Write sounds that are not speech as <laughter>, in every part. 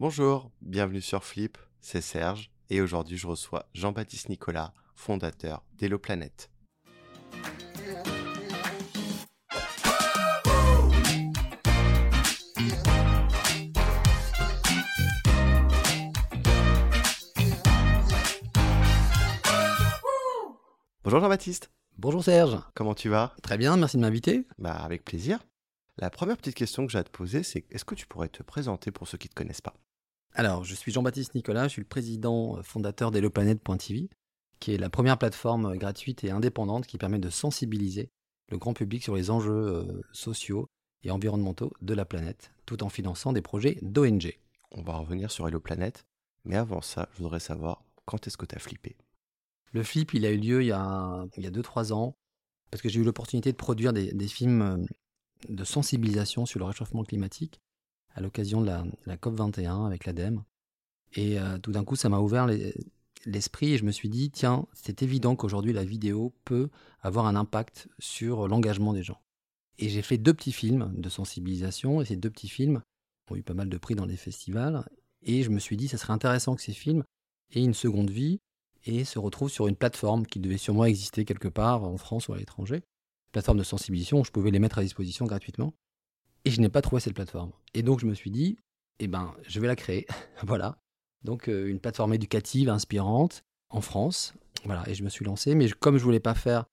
Bonjour, bienvenue sur Flip, c'est Serge, et aujourd'hui je reçois Jean-Baptiste Nicolas, fondateur d'Hello Planète. Bonjour Jean-Baptiste, Bonjour Serge. comment tu vas? Très bien, merci de m'inviter. Bah avec plaisir. La première petite question que j'ai à te poser, c'est est-ce que tu pourrais te présenter pour ceux qui ne te connaissent pas? Alors, je suis Jean-Baptiste Nicolas, je suis le président euh, fondateur d'HelloPlanet.tv, qui est la première plateforme euh, gratuite et indépendante qui permet de sensibiliser le grand public sur les enjeux euh, sociaux et environnementaux de la planète, tout en finançant des projets d'ONG. On va revenir sur Hello Planète, mais avant ça, je voudrais savoir quand est-ce que tu as flippé? Le flip, il a eu lieu il y a 2-3 ans, parce que j'ai eu l'opportunité de produire des, des films de sensibilisation sur le réchauffement climatique à l'occasion de la, la COP21 avec l'ADEME. Et euh, tout d'un coup, ça m'a ouvert les- l'esprit et je me suis dit, tiens, c'est évident qu'aujourd'hui la vidéo peut avoir un impact sur l'engagement des gens. Et j'ai fait deux petits films de sensibilisation et ces deux petits films ont eu pas mal de prix dans les festivals. Et je me suis dit, ça serait intéressant que ces films aient une seconde vie et se retrouvent sur une plateforme qui devait sûrement exister quelque part en France ou à l'étranger. Plateforme de sensibilisation où je pouvais les mettre à disposition gratuitement. Et je n'ai pas trouvé cette plateforme. Et donc je me suis dit, eh ben, je vais la créer. <laughs> voilà. Donc euh, une plateforme éducative, inspirante, en France. Voilà. Et je me suis lancé. Mais comme je voulais pas faire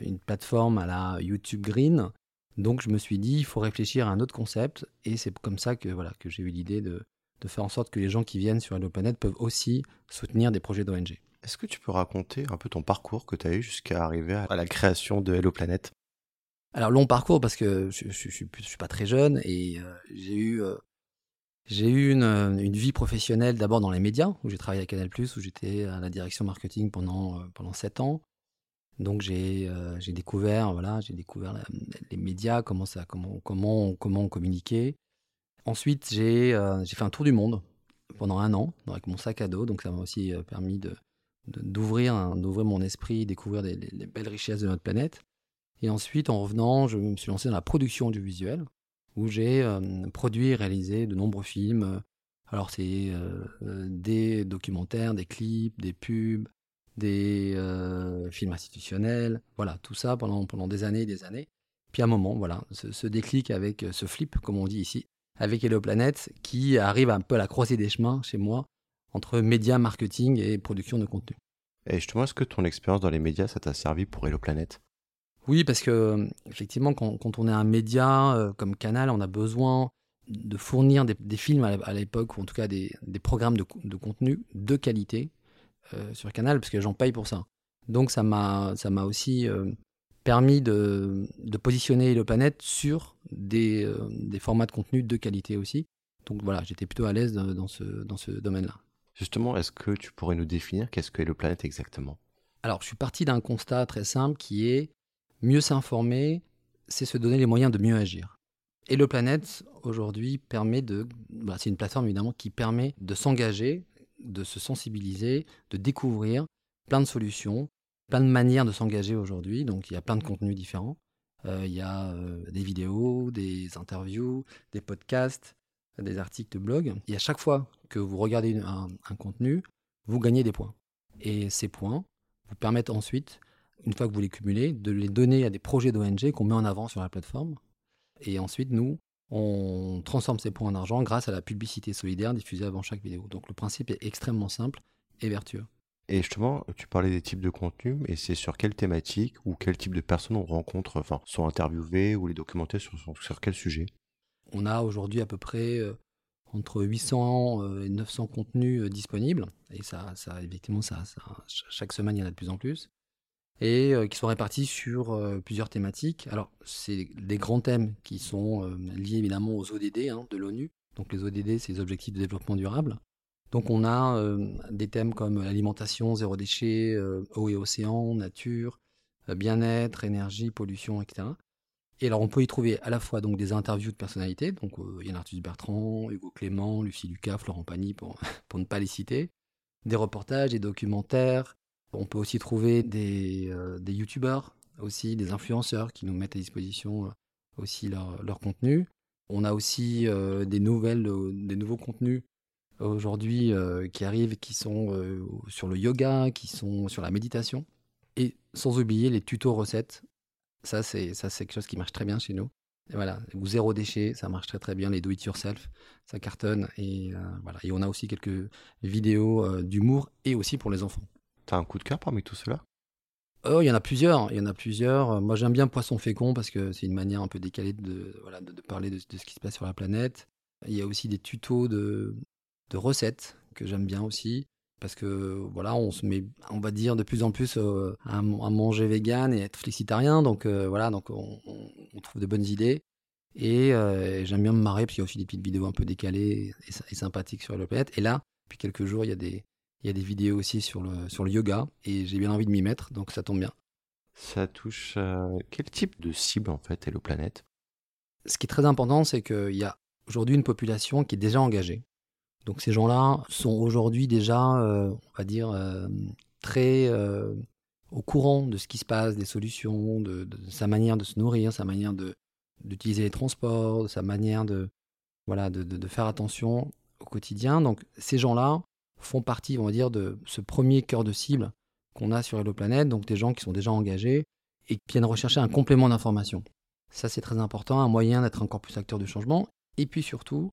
une plateforme à la YouTube Green, donc je me suis dit, il faut réfléchir à un autre concept. Et c'est comme ça que, voilà, que j'ai eu l'idée de, faire en sorte que les gens qui viennent sur Hello Planet peuvent aussi soutenir des projets d'ONG. Est-ce que tu peux raconter un peu ton parcours que tu as eu jusqu'à arriver à la création de Hello Planète Alors long parcours parce que je, je, suis, pas très jeune et euh, j'ai eu euh, j'ai eu une, euh, une vie professionnelle d'abord dans les médias où j'ai travaillé à Canal+ où j'étais à la direction marketing pendant euh, pendant sept ans. Donc j'ai j'ai découvert voilà j'ai découvert les médias comment ça comment comment comment on communiquait. Ensuite j'ai j'ai fait un tour du monde pendant un an avec mon sac à dos donc ça m'a aussi permis de d'ouvrir d'ouvrir mon esprit découvrir les belles richesses de notre planète. Et ensuite, en revenant, je me suis lancé dans la production audiovisuelle, où j'ai euh, produit et réalisé de nombreux films. Alors, c'est euh, des documentaires, des clips, des pubs, des euh, films institutionnels. Voilà, tout ça pendant, pendant des années et des années. Puis à un moment, voilà, ce, ce déclic avec ce flip, comme on dit ici, avec Hello Planet, qui arrive un peu à la croisée des chemins chez moi, entre médias, marketing et production de contenu. Et justement, est-ce que ton expérience dans les médias, ça t'a servi pour Hello Planète Oui, parce que effectivement, quand, quand on est un média euh, comme Canal, on a besoin de fournir des, des films à l'é- à l'époque, ou en tout cas des, des programmes de, co- de contenu de qualité euh, sur Canal, parce que gens payent pour ça. Donc ça m'a ça m'a aussi euh, permis de, de positionner le planète sur des, des formats de contenu de qualité aussi. Donc voilà, j'étais plutôt à l'aise dans dans ce, dans ce domaine-là. Justement, est-ce que tu pourrais nous définir qu'est-ce que Hello Planète exactement? Alors, je suis parti d'un constat très simple qui est mieux s'informer, c'est se donner les moyens de mieux agir. Et le Planète, aujourd'hui, permet de. bah, c'est une plateforme, évidemment, qui permet de s'engager, de se sensibiliser, de découvrir plein de solutions, plein de manières de s'engager aujourd'hui. Donc, il y a plein de contenus différents. Euh, il y a euh, des vidéos, des interviews, des podcasts, des articles de blog. Et à chaque fois que vous regardez un contenu, vous gagnez des points. Et ces points vous permettent ensuite, une fois que vous les cumulez, de les donner à des projets d'ONG qu'on met en avant sur la plateforme. Et ensuite, nous, on transforme ces points en argent grâce à la publicité solidaire diffusée avant chaque vidéo. Donc le principe est extrêmement simple et vertueux. Et justement, tu parlais des types de contenus, et c'est sur quelle thématique ou quel type de personnes on rencontre, enfin, sont interviewées ou les documentaires sur, sur, quel sujet? On a aujourd'hui à peu près euh, entre 800 euh, et 900 contenus euh, disponibles. Et ça, ça effectivement, ça, ça- ch- chaque semaine, il y en a de plus en plus. Et euh, qui sont répartis sur euh, plusieurs thématiques. Alors, c'est des grands thèmes qui sont euh, liés évidemment aux ODD hein, de l'ONU. Donc, les ODD, c'est les objectifs de développement durable. Donc, on a des thèmes comme l'alimentation, zéro déchet, eau et océan, nature, bien-être, énergie, pollution, etc. Et alors, on peut y trouver à la fois donc des interviews de personnalités, donc Yann Arthus Bertrand, Hugo Clément, Lucie Lucas, Florent Pagny, pour, <laughs> pour ne pas les citer, des reportages, des documentaires. On peut aussi trouver des, euh, youtubeurs, aussi des influenceurs qui nous mettent à disposition euh, aussi leur, contenu. On a aussi euh, des nouvelles, euh, des nouveaux contenus aujourd'hui qui arrivent, qui sont sur le yoga, qui sont sur la méditation. Et sans oublier les tutos recettes. Ça, c'est ça, c'est quelque chose qui marche très bien chez nous. Et voilà, zéro déchet, ça marche très très bien. Les do it yourself, ça cartonne. Et voilà. Et on a aussi quelques vidéos d'humour et aussi pour les enfants. T'as un coup de cœur parmi tout cela Oh, il y en a plusieurs. Il y en a plusieurs. Moi, j'aime bien Poisson fécond parce que c'est une manière un peu décalée de, voilà, de, parler de, ce qui se passe sur la planète. Il y a aussi des tutos de, de recettes que j'aime bien aussi parce que voilà, on se met, on va dire de plus en plus euh, à, manger vegan et être flexitarien. Donc euh, voilà, donc on, trouve de bonnes idées. Et euh, j'aime bien me marrer, puis il y a aussi des petites vidéos un peu décalées et, sympathiques sur le planète. Et là, depuis quelques jours, il y a des, il y a des vidéos aussi sur le, sur le yoga et j'ai bien envie de m'y mettre, donc ça tombe bien. Ça touche quel type de cible en fait Hello Planète? Ce qui est très important, c'est qu'il y a aujourd'hui une population qui est déjà engagée. Donc ces gens-là sont aujourd'hui déjà, euh, on va dire, euh, très euh, au courant de ce qui se passe, des solutions, de, sa manière de se nourrir, sa manière d'utiliser les transports, sa manière de, voilà, de, de, faire attention au quotidien. Donc ces gens-là font partie, on va dire, de ce premier cœur de cible qu'on a sur Hello Planet, donc des gens qui sont déjà engagés et qui viennent rechercher un complément d'information. Ça, c'est très important, un moyen d'être encore plus acteur du changement. Et puis surtout,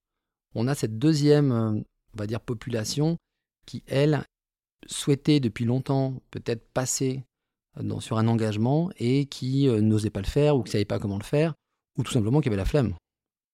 on a cette deuxième, euh, on va dire, population qui, elle, souhaitait depuis longtemps peut-être passer euh, sur un engagement et qui euh, n'osait pas le faire ou qui ne savait pas comment le faire, ou tout simplement qui avait la flemme.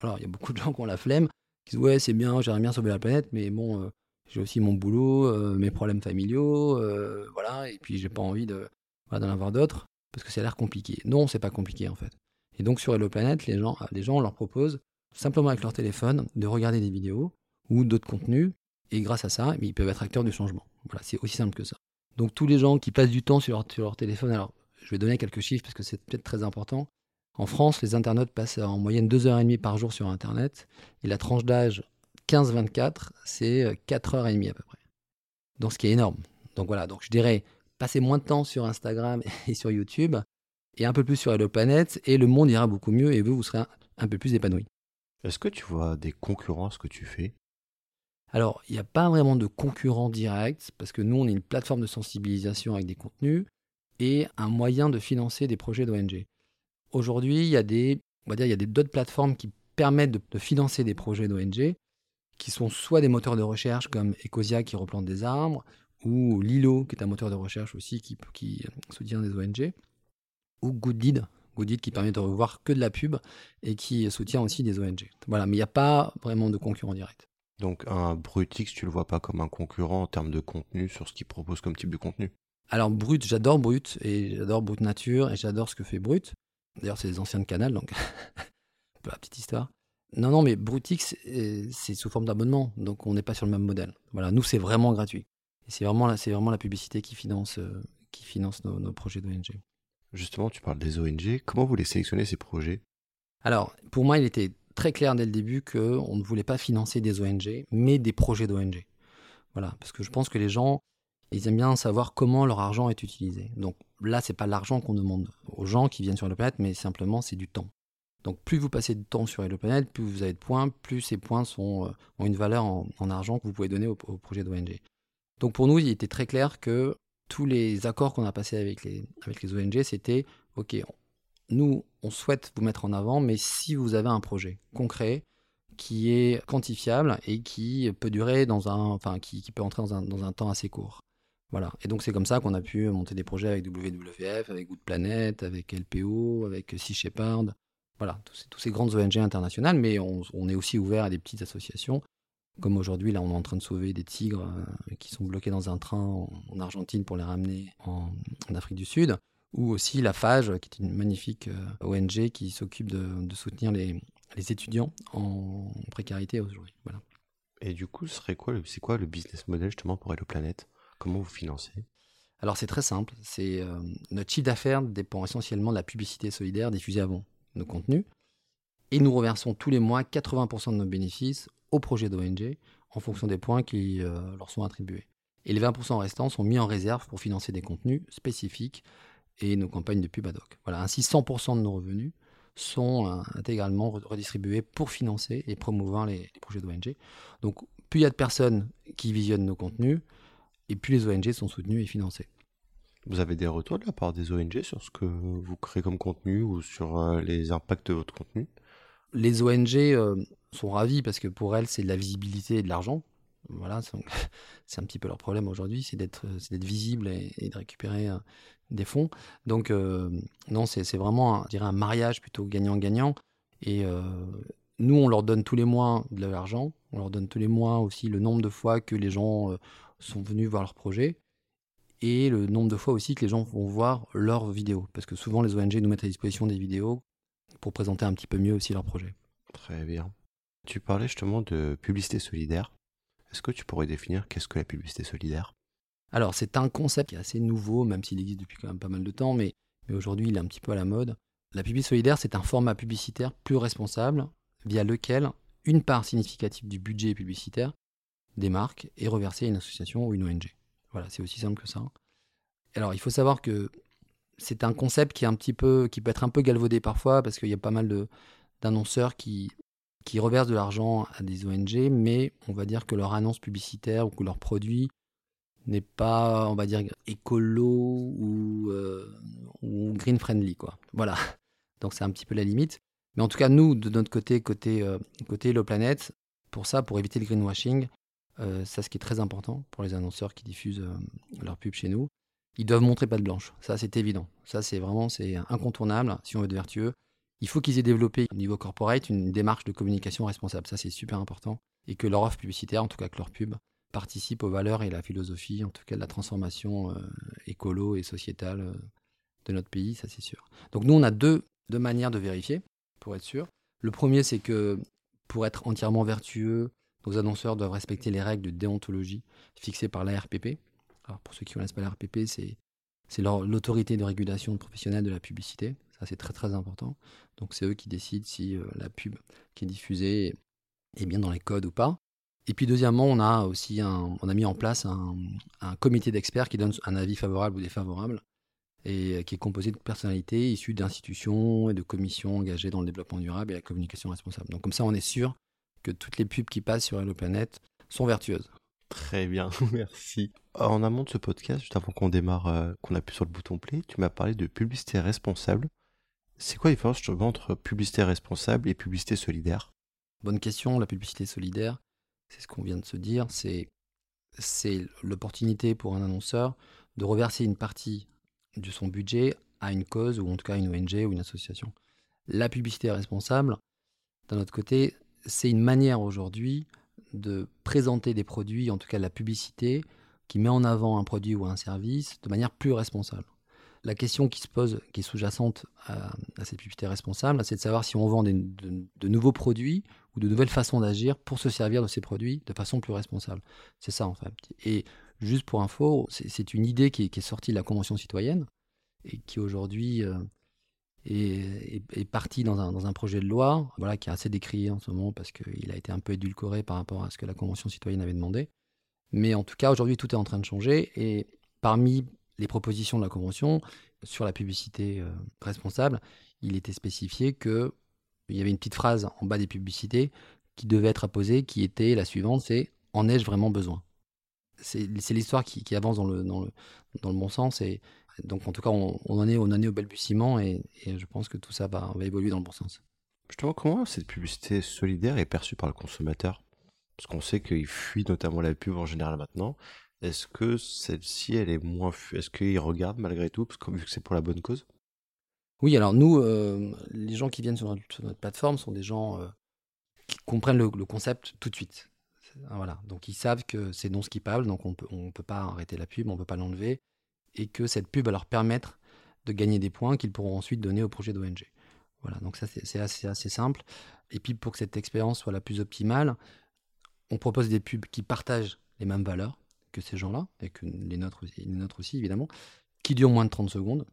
Alors, il y a beaucoup de gens qui ont la flemme, qui disent Ouais, c'est bien, j'aimerais bien sauver la planète, mais bon, j'ai aussi mon boulot, euh, mes problèmes familiaux, euh, voilà, et puis j'ai pas envie de, d'en avoir d'autres, parce que ça a l'air compliqué. Non, c'est pas compliqué en fait. Et donc sur Hello Planet, les gens, les on leur propose, simplement avec leur téléphone, de regarder des vidéos ou d'autres contenus, et grâce à ça, ils peuvent être acteurs du changement. Voilà, c'est aussi simple que ça. Donc tous les gens qui passent du temps sur leur, sur leur téléphone, alors je vais donner quelques chiffres parce que c'est peut-être très important. En France, les internautes passent en moyenne 2h30 par jour sur Internet, et la tranche d'âge 15-24, c'est 4h30 euh, à peu près. Donc ce qui est énorme. Donc voilà, donc je dirais, passez moins de temps sur Instagram <laughs> et sur YouTube, et un peu plus sur Hello Planet, et le monde ira beaucoup mieux, et vous, vous serez un, peu plus épanoui. Est-ce que tu vois des concurrences que tu fais? Alors, il n'y a pas vraiment de concurrent direct, parce que nous, on est une plateforme de sensibilisation avec des contenus, et un moyen de financer des projets d'ONG. Aujourd'hui, il y a des, on va dire, il y a d'autres plateformes qui permettent de, de financer des projets d'ONG, qui sont soit des moteurs de recherche comme Ecosia qui replante des arbres, ou Lilo qui est un moteur de recherche aussi qui, qui soutient des ONG, ou Gooddeed, Gooddeed qui permet de revoir que de la pub et qui soutient aussi des ONG. Voilà, mais il n'y a pas vraiment de concurrent direct. Donc un Brutix, tu le vois pas comme un concurrent en termes de contenu sur ce qu'il propose comme type de contenu? Alors Brut, j'adore Brut et j'adore Brut Nature et j'adore ce que fait Brut. D'ailleurs, c'est des anciens de Canal, donc un <laughs> peu la petite histoire. Non, non, mais Brutix, euh, c'est sous forme d'abonnement, donc on n'est pas sur le même modèle. Voilà, nous, c'est vraiment gratuit. Et c'est vraiment, la, vraiment la publicité qui finance, euh, qui finance nos, projets d'ONG. Justement, tu parles des ONG. Comment vous les sélectionnez, ces projets? Alors, pour moi, il était très clair dès le début qu'on ne voulait pas financer des ONG, mais des projets d'ONG. Voilà, parce que je pense que les gens, ils aiment bien savoir comment leur argent est utilisé. Donc là, c'est pas l'argent qu'on demande aux gens qui viennent sur le planète, mais simplement c'est du temps. Donc plus vous passez de temps sur Hello Planet, plus vous avez de points, plus ces points euh, ont une valeur en, argent que vous pouvez donner au, projet d'ONG. Donc pour nous, il était très clair que tous les accords qu'on a passés avec les, ONG, c'était, OK, nous, on souhaite vous mettre en avant, mais si vous avez un projet concret qui est quantifiable et qui peut durer dans un, enfin, qui, peut entrer dans un, dans un temps assez court. Voilà. Et donc c'est comme ça qu'on a pu monter des projets avec WWF, avec Good Planet, avec LPO, avec Sea Shepherd, voilà, tous ces, grandes ONG internationales, mais on, est aussi ouvert à des petites associations. Comme aujourd'hui, là, on est en train de sauver des tigres euh, qui sont bloqués dans un train en, Argentine pour les ramener en, Afrique du Sud. Ou aussi la FAGE, qui est une magnifique euh, ONG qui s'occupe de, soutenir les, étudiants en précarité aujourd'hui. Voilà. Et du coup, c'est quoi, quoi le business model justement pour Hello Planète Comment vous financez? Alors c'est très simple, c'est euh, notre chiffre d'affaires dépend essentiellement de la publicité solidaire diffusée avant nos contenus. Et nous reversons tous les mois 80% de nos bénéfices au projet d'ONG en fonction des points qui euh, leur sont attribués. Et les 20% restants sont mis en réserve pour financer des contenus spécifiques et nos campagnes de pub ad hoc. Voilà, ainsi 100% de nos revenus sont euh, intégralement redistribués pour financer et promouvoir les, projets d'ONG. Donc plus il y a de personnes qui visionnent nos contenus, et plus les ONG sont soutenues et financées. Vous avez des retours de la part des ONG sur ce que vous créez comme contenu ou sur euh, les impacts de votre contenu? Les ONG euh, sont ravis parce que pour elles, c'est de la visibilité et de l'argent. Voilà, c'est <laughs> un petit peu leur problème aujourd'hui, c'est d'être visible et, de récupérer euh, des fonds. Donc, non, c'est vraiment, je dirais, un mariage plutôt gagnant-gagnant. Et nous, on leur donne tous les mois de l'argent. On leur donne tous les mois aussi le nombre de fois que les gens sont venus voir leur projet et le nombre de fois aussi que les gens vont voir leurs vidéos. Parce que souvent, les ONG nous mettent à disposition des vidéos pour présenter un petit peu mieux aussi leur projet. Très bien. Tu parlais justement de publicité solidaire. Est-ce que tu pourrais définir qu'est-ce que la publicité solidaire? Alors, c'est un concept qui est assez nouveau, même s'il existe depuis quand même pas mal de temps, mais, mais aujourd'hui, il est un petit peu à la mode. La publicité solidaire, c'est un format publicitaire plus responsable via lequel une part significative du budget publicitaire des marques est reversée à une association ou une ONG. Voilà, c'est aussi simple que ça. Alors, il faut savoir que c'est un concept qui est un petit peu, qui peut être un peu galvaudé parfois parce qu'il y a pas mal de, d'annonceurs qui, qui reversent de l'argent à des ONG, mais on va dire que leur annonce publicitaire ou que leur produit n'est pas, on va dire, écolo ou, euh, ou green friendly, quoi. Voilà. Donc c'est un petit peu la limite. Mais en tout cas, nous, de notre côté, côté, euh, côté Hello Planet, pour ça, pour éviter le greenwashing, euh, ça, ce qui est très important pour les annonceurs qui diffusent euh, leur pub chez nous. Ils doivent montrer pas de blanche. Ça, c'est évident. Ça, c'est vraiment c'est incontournable si on veut être vertueux. Il faut qu'ils aient développé au niveau corporate une démarche de communication responsable. Ça, c'est super important. Et que leur offre publicitaire, en tout cas que leur pub, participe aux valeurs et à la philosophie, en tout cas de la transformation euh, écolo et sociétale de notre pays, ça c'est sûr. Donc nous, on a deux, deux manières de vérifier, pour être sûr. Le premier, c'est que pour être entièrement vertueux, nos annonceurs doivent respecter les règles de déontologie fixées par l'ARPP. Alors pour ceux qui ne connaissent pas l'ARPP, c'est c'est l'autorité de régulation professionnelle de la publicité. Ça, c'est très très important. Donc, c'est eux qui décident si euh, la pub qui est diffusée est bien dans les codes ou pas. Et puis, deuxièmement, on a aussi on a mis en place un, un comité d'experts qui donne un avis favorable ou défavorable et qui est composé de personnalités issues d'institutions et de commissions engagées dans le développement durable et la communication responsable. Donc, comme ça, on est sûr que toutes les pubs qui passent sur Hello Planet sont vertueuses. Très bien, <laughs> merci. En amont de ce podcast, juste avant qu'on démarre, euh, qu'on appuie sur le bouton play, tu m'as parlé de publicité responsable. C'est quoi la différence entre publicité responsable et publicité solidaire? Bonne question, la publicité solidaire, c'est ce qu'on vient de se dire, c'est c'est l'opportunité pour un annonceur de reverser une partie de son budget à une cause ou en tout cas une ONG ou une association. La publicité responsable, d'un autre côté, c'est une manière aujourd'hui de présenter des produits, en tout cas la publicité, qui met en avant un produit ou un service de manière plus responsable. La question qui se pose, qui est sous-jacente à, cette publicité responsable, c'est de savoir si on vend de, nouveaux produits ou de nouvelles façons d'agir pour se servir de ces produits de façon plus responsable. C'est ça en fait. Et juste pour info, c'est une idée qui est, sortie de la Convention citoyenne et qui aujourd'hui euh, est, parti dans un, projet de loi voilà, qui est assez décrié en ce moment parce qu'il a été un peu édulcoré par rapport à ce que la Convention citoyenne avait demandé. Mais en tout cas, aujourd'hui, tout est en train de changer. Et parmi les propositions de la Convention sur la publicité euh, responsable, il était spécifié qu'il y avait une petite phrase en bas des publicités qui devait être apposée, qui était la suivante, c'est « En ai-je vraiment besoin ?» C'est l'histoire qui, avance dans le, dans, le, dans le bon sens donc en tout cas, on, en, est, on en est au balbutiement et, et, je pense que tout ça va, va évoluer dans le bon sens. Justement, comment cette publicité solidaire est perçue par le consommateur? Parce qu'on sait qu'il fuit notamment la pub en général maintenant. Est-ce que celle-ci, elle est moins... Est-ce qu'il regarde malgré tout, parce que vu que c'est pour la bonne cause? Oui, alors nous, euh, les gens qui viennent sur notre, plateforme sont des gens euh, qui comprennent le, concept tout de suite. Voilà, donc ils savent que c'est non skippable, donc on peut, ne on peut pas arrêter la pub, on ne peut pas l'enlever et que cette pub va leur permettre de gagner des points qu'ils pourront ensuite donner au projet d'ONG. Voilà, donc ça c'est assez, simple. Et puis pour que cette expérience soit la plus optimale, on propose des pubs qui partagent les mêmes valeurs que ces gens-là, et que les nôtres, les nôtres aussi évidemment, qui durent moins de 30 secondes.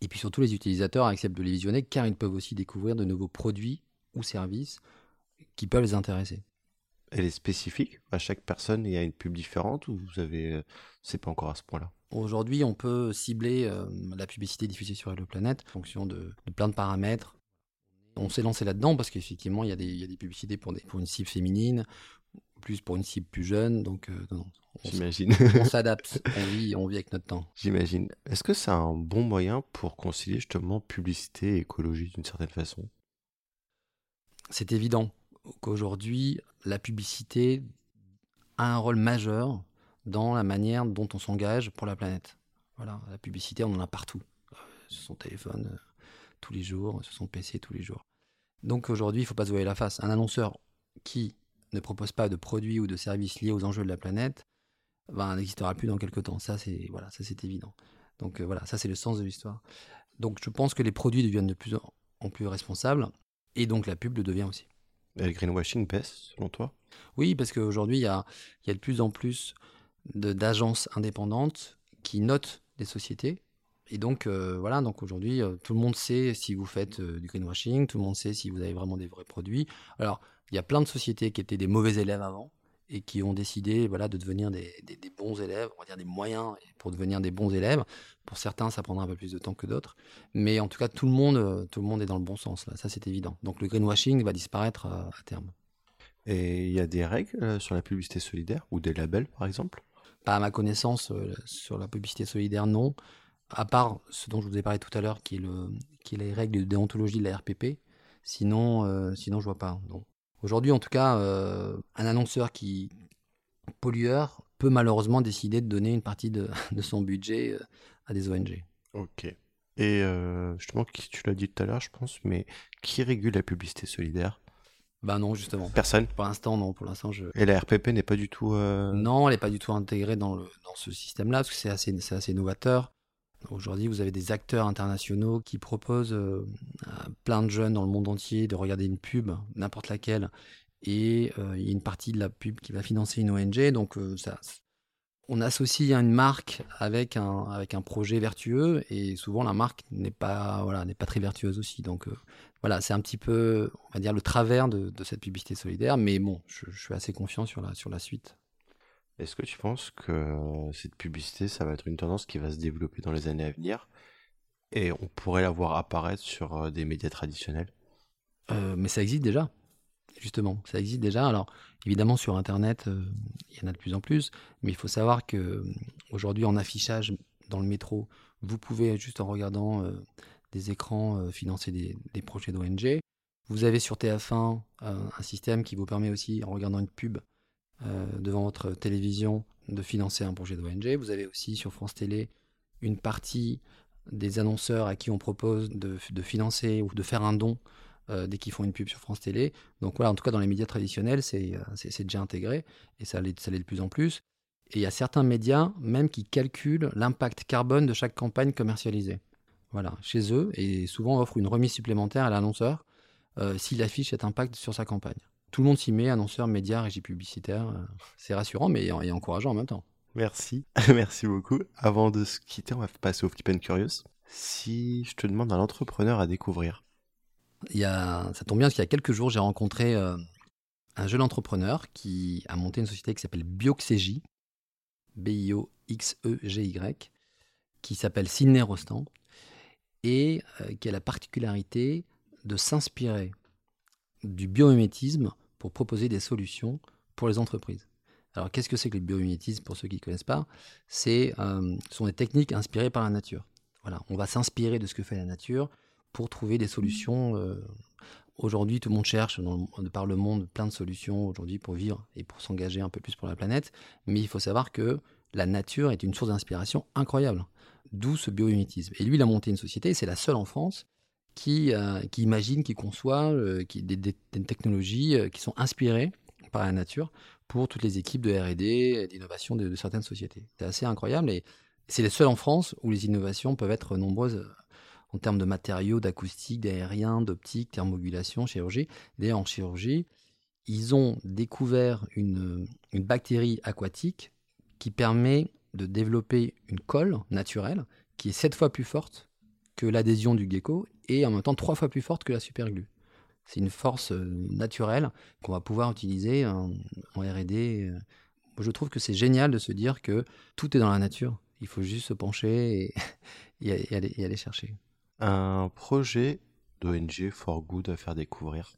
Et puis surtout, les utilisateurs acceptent de les visionner car ils peuvent aussi découvrir de nouveaux produits ou services qui peuvent les intéresser. Elle est spécifique? À chaque personne, il y a une pub différente ou vous avez. Euh, c'est pas encore à ce point-là? Aujourd'hui, on peut cibler euh, la publicité diffusée sur Hello Planet en fonction de, plein de paramètres. On s'est lancé là-dedans parce qu'effectivement, il, y a des publicités pour, une cible féminine, plus pour une cible plus jeune. Donc, euh, non, on, J'imagine. on <laughs> s'adapte, on vit, on vit avec notre temps. J'imagine. Est-ce que c'est un bon moyen pour concilier justement publicité et écologie d'une certaine façon? C'est évident qu'aujourd'hui, la publicité a un rôle majeur dans la manière dont on s'engage pour la planète. Voilà, la publicité, on en a partout. Euh, Sur son téléphone, euh, tous les jours, sur son PC, tous les jours. Donc aujourd'hui, il ne faut pas se voiler la face. Un annonceur qui ne propose pas de produits ou de services liés aux enjeux de la planète ben, n'existera plus dans quelques temps. Ça, c'est voilà, ça c'est évident. Donc euh, voilà, ça c'est le sens de l'histoire. Donc je pense que les produits deviennent de plus en plus responsables et donc la pub le devient aussi. Et le greenwashing baisse, selon toi? Oui, parce qu'aujourd'hui, il y a, il y a de plus en plus d'agences indépendantes qui notent des sociétés. Et donc, euh, voilà, donc aujourd'hui, euh, tout le monde sait si vous faites euh, du greenwashing, tout le monde sait si vous avez vraiment des vrais produits. Alors, il y a plein de sociétés qui étaient des mauvais élèves avant et qui ont décidé voilà, de devenir des, des- des bons élèves, on va dire des moyens pour devenir des bons élèves. Pour certains, ça prendra un peu plus de temps que d'autres. Mais en tout cas, tout le monde, tout le monde est dans le bon sens, là. ça c'est évident. Donc, le greenwashing va disparaître à terme. Et il y a des règles sur la publicité solidaire ou des labels, par exemple? Pas à ma connaissance, euh, sur la publicité solidaire, non. À part ce dont je vous ai parlé tout à l'heure, qui, est qui est les règles de déontologie de la RPP. Sinon, euh, sinon je vois pas. Aujourd'hui, en tout cas, euh, un annonceur qui pollueur peut malheureusement décider de donner une partie de, <laughs> de son budget euh, à des ONG. Ok. Et justement, tu l'as dit tout à l'heure, je pense, mais qui régule la publicité solidaire? Ben non, justement. Personne. Pour l'instant, non. Pour l'instant, je, Et la RPP n'est pas du tout. euh, Non, elle n'est pas du tout intégrée dans, le, dans ce système-là, parce que c'est assez, c'est assez novateur. Aujourd'hui, vous avez des acteurs internationaux qui proposent euh, à plein de jeunes dans le monde entier de regarder une pub, n'importe laquelle, et euh, il y a une partie de la pub qui va financer une ONG. Donc, ça, on associe une marque avec un, avec un projet vertueux, et souvent la marque n'est pas, voilà, n'est pas très vertueuse aussi. Donc, voilà, c'est un petit peu, on va dire, le travers de, de cette publicité solidaire, mais bon, je, je suis assez confiant sur la, sur la suite. Est-ce que tu penses que cette publicité, ça va être une tendance qui va se développer dans les années à venir et on pourrait la voir apparaître sur euh, des médias traditionnels? Euh, mais ça existe déjà, justement. Ça existe déjà. Alors, évidemment, sur Internet, euh, il y en a de plus en plus. Mais il faut savoir que aujourd'hui, en affichage dans le métro, vous pouvez, juste en regardant euh, des écrans, euh, financer des, projets d'ONG. Vous avez sur TF1 euh, un système qui vous permet aussi, en regardant une pub euh, devant votre télévision, de financer un projet d'ONG. Vous avez aussi sur France Télé une partie des annonceurs à qui on propose de, financer ou de faire un don dès qu'ils font une pub sur France Télé. Donc voilà, en tout cas dans les médias traditionnels, c'est déjà intégré et ça l'est de plus en plus. Et il y a certains médias même qui calculent l'impact carbone de chaque campagne commercialisée. Voilà, chez eux, et souvent offrent une remise supplémentaire à l'annonceur euh, s'il affiche cet impact sur sa campagne. Tout le monde s'y met, annonceurs, médias, régie publicitaire. euh, c'est rassurant, mais et encourageant en même temps. Merci, <laughs> merci beaucoup. Avant de se quitter, on va passer au Flip and Curious. Si je te demande un entrepreneur à découvrir, Il y a, ça tombe bien parce qu'il y a quelques jours, j'ai rencontré euh, un jeune entrepreneur qui a monté une société qui s'appelle Bioxégie, B-I-O-X-E-G-Y, qui s'appelle Sidney Rostand, et euh, qui a la particularité de s'inspirer du biomimétisme pour proposer des solutions pour les entreprises. Alors, qu'est-ce que c'est que le biomimétisme pour ceux qui ne connaissent pas? C'est, euh, sont des techniques inspirées par la nature. On va s'inspirer de ce que fait la nature pour trouver des solutions. euh, aujourd'hui, tout le monde cherche de par le monde plein de solutions aujourd'hui pour vivre et pour s'engager un peu plus pour la planète. Mais il faut savoir que la nature est une source d'inspiration incroyable. D'où ce biomimétisme. Et lui, il a monté une société, et c'est la seule en France qui, euh, qui imagine, qui conçoit euh, qui, des, technologies euh, qui sont inspirées par la nature pour toutes les équipes de R&D d'innovation de, certaines sociétés. C'est assez incroyable et c'est les seuls en France où les innovations peuvent être nombreuses en termes de matériaux, d'acoustique, d'aérien, d'optique, thermomodulation, chirurgie. D'ailleurs, en chirurgie, ils ont découvert une, une bactérie aquatique qui permet de développer une colle naturelle qui est sept fois plus forte que l'adhésion du gecko et en même temps trois fois plus forte que la superglue. C'est une force euh, naturelle qu'on va pouvoir utiliser en, R&D. euh. Je trouve que c'est génial de se dire que tout est dans la nature. Il faut juste se pencher et <laughs> aller, et aller chercher. un projet d'ONG for good à faire découvrir.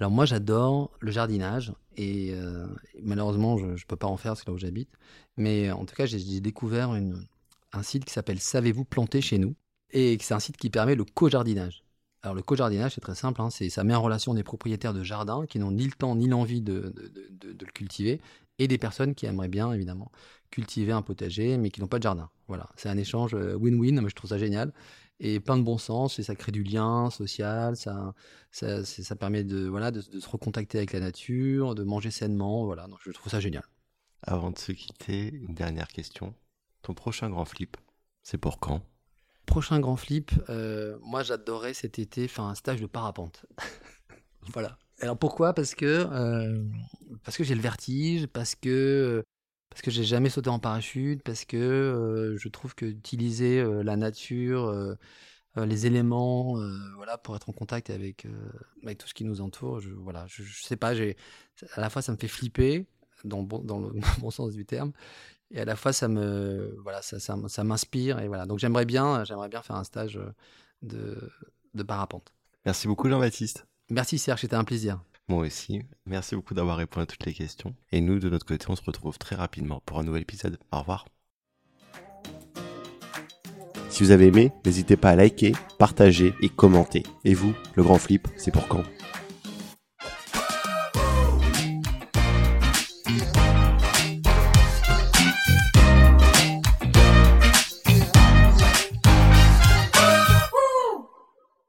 Alors moi j'adore le jardinage et euh, malheureusement je ne peux pas en faire, c'est là où j'habite. Mais en tout cas j'ai découvert un site qui s'appelle Savez-vous planter chez nous? Et c'est un site qui permet le co-jardinage. Alors le co-jardinage c'est très simple, hein, ça met en relation des propriétaires de jardins qui n'ont ni le temps ni l'envie de, le cultiver et des personnes qui aimeraient bien évidemment cultiver un potager mais qui n'ont pas de jardin. Voilà, c'est un échange euh, win-win, je trouve ça génial et plein de bon sens et ça crée du lien social, ça, ça, ça permet de, voilà, de, se recontacter avec la nature, de manger sainement, voilà, donc je trouve ça génial. Avant de se quitter, une dernière question. Ton prochain grand flip, c'est pour quand? Prochain grand flip, euh, moi j'adorais cet été faire un stage de parapente. <laughs> voilà. Alors pourquoi? Parce que euh, parce que j'ai le vertige, parce que parce que j'ai jamais sauté en parachute, parce que euh, je trouve que euh, la nature, les éléments, voilà, pour être en contact avec, avec tout ce qui nous entoure, je, voilà, je, sais pas, j'ai, à la fois ça me fait flipper dans, <laughs> dans le bon sens du terme, et à la fois ça me, voilà, ça, ça m'inspire et voilà. Donc j'aimerais bien, j'aimerais bien faire un stage de, de parapente. Merci beaucoup Jean-Baptiste. Merci Serge, c'était un plaisir. Moi aussi. Merci beaucoup d'avoir répondu à toutes les questions. Et nous, de notre côté, on se retrouve très rapidement pour un nouvel épisode. Au revoir. Si vous avez aimé, n'hésitez pas à liker, partager et commenter. Et vous, le grand flip, c'est pour quand?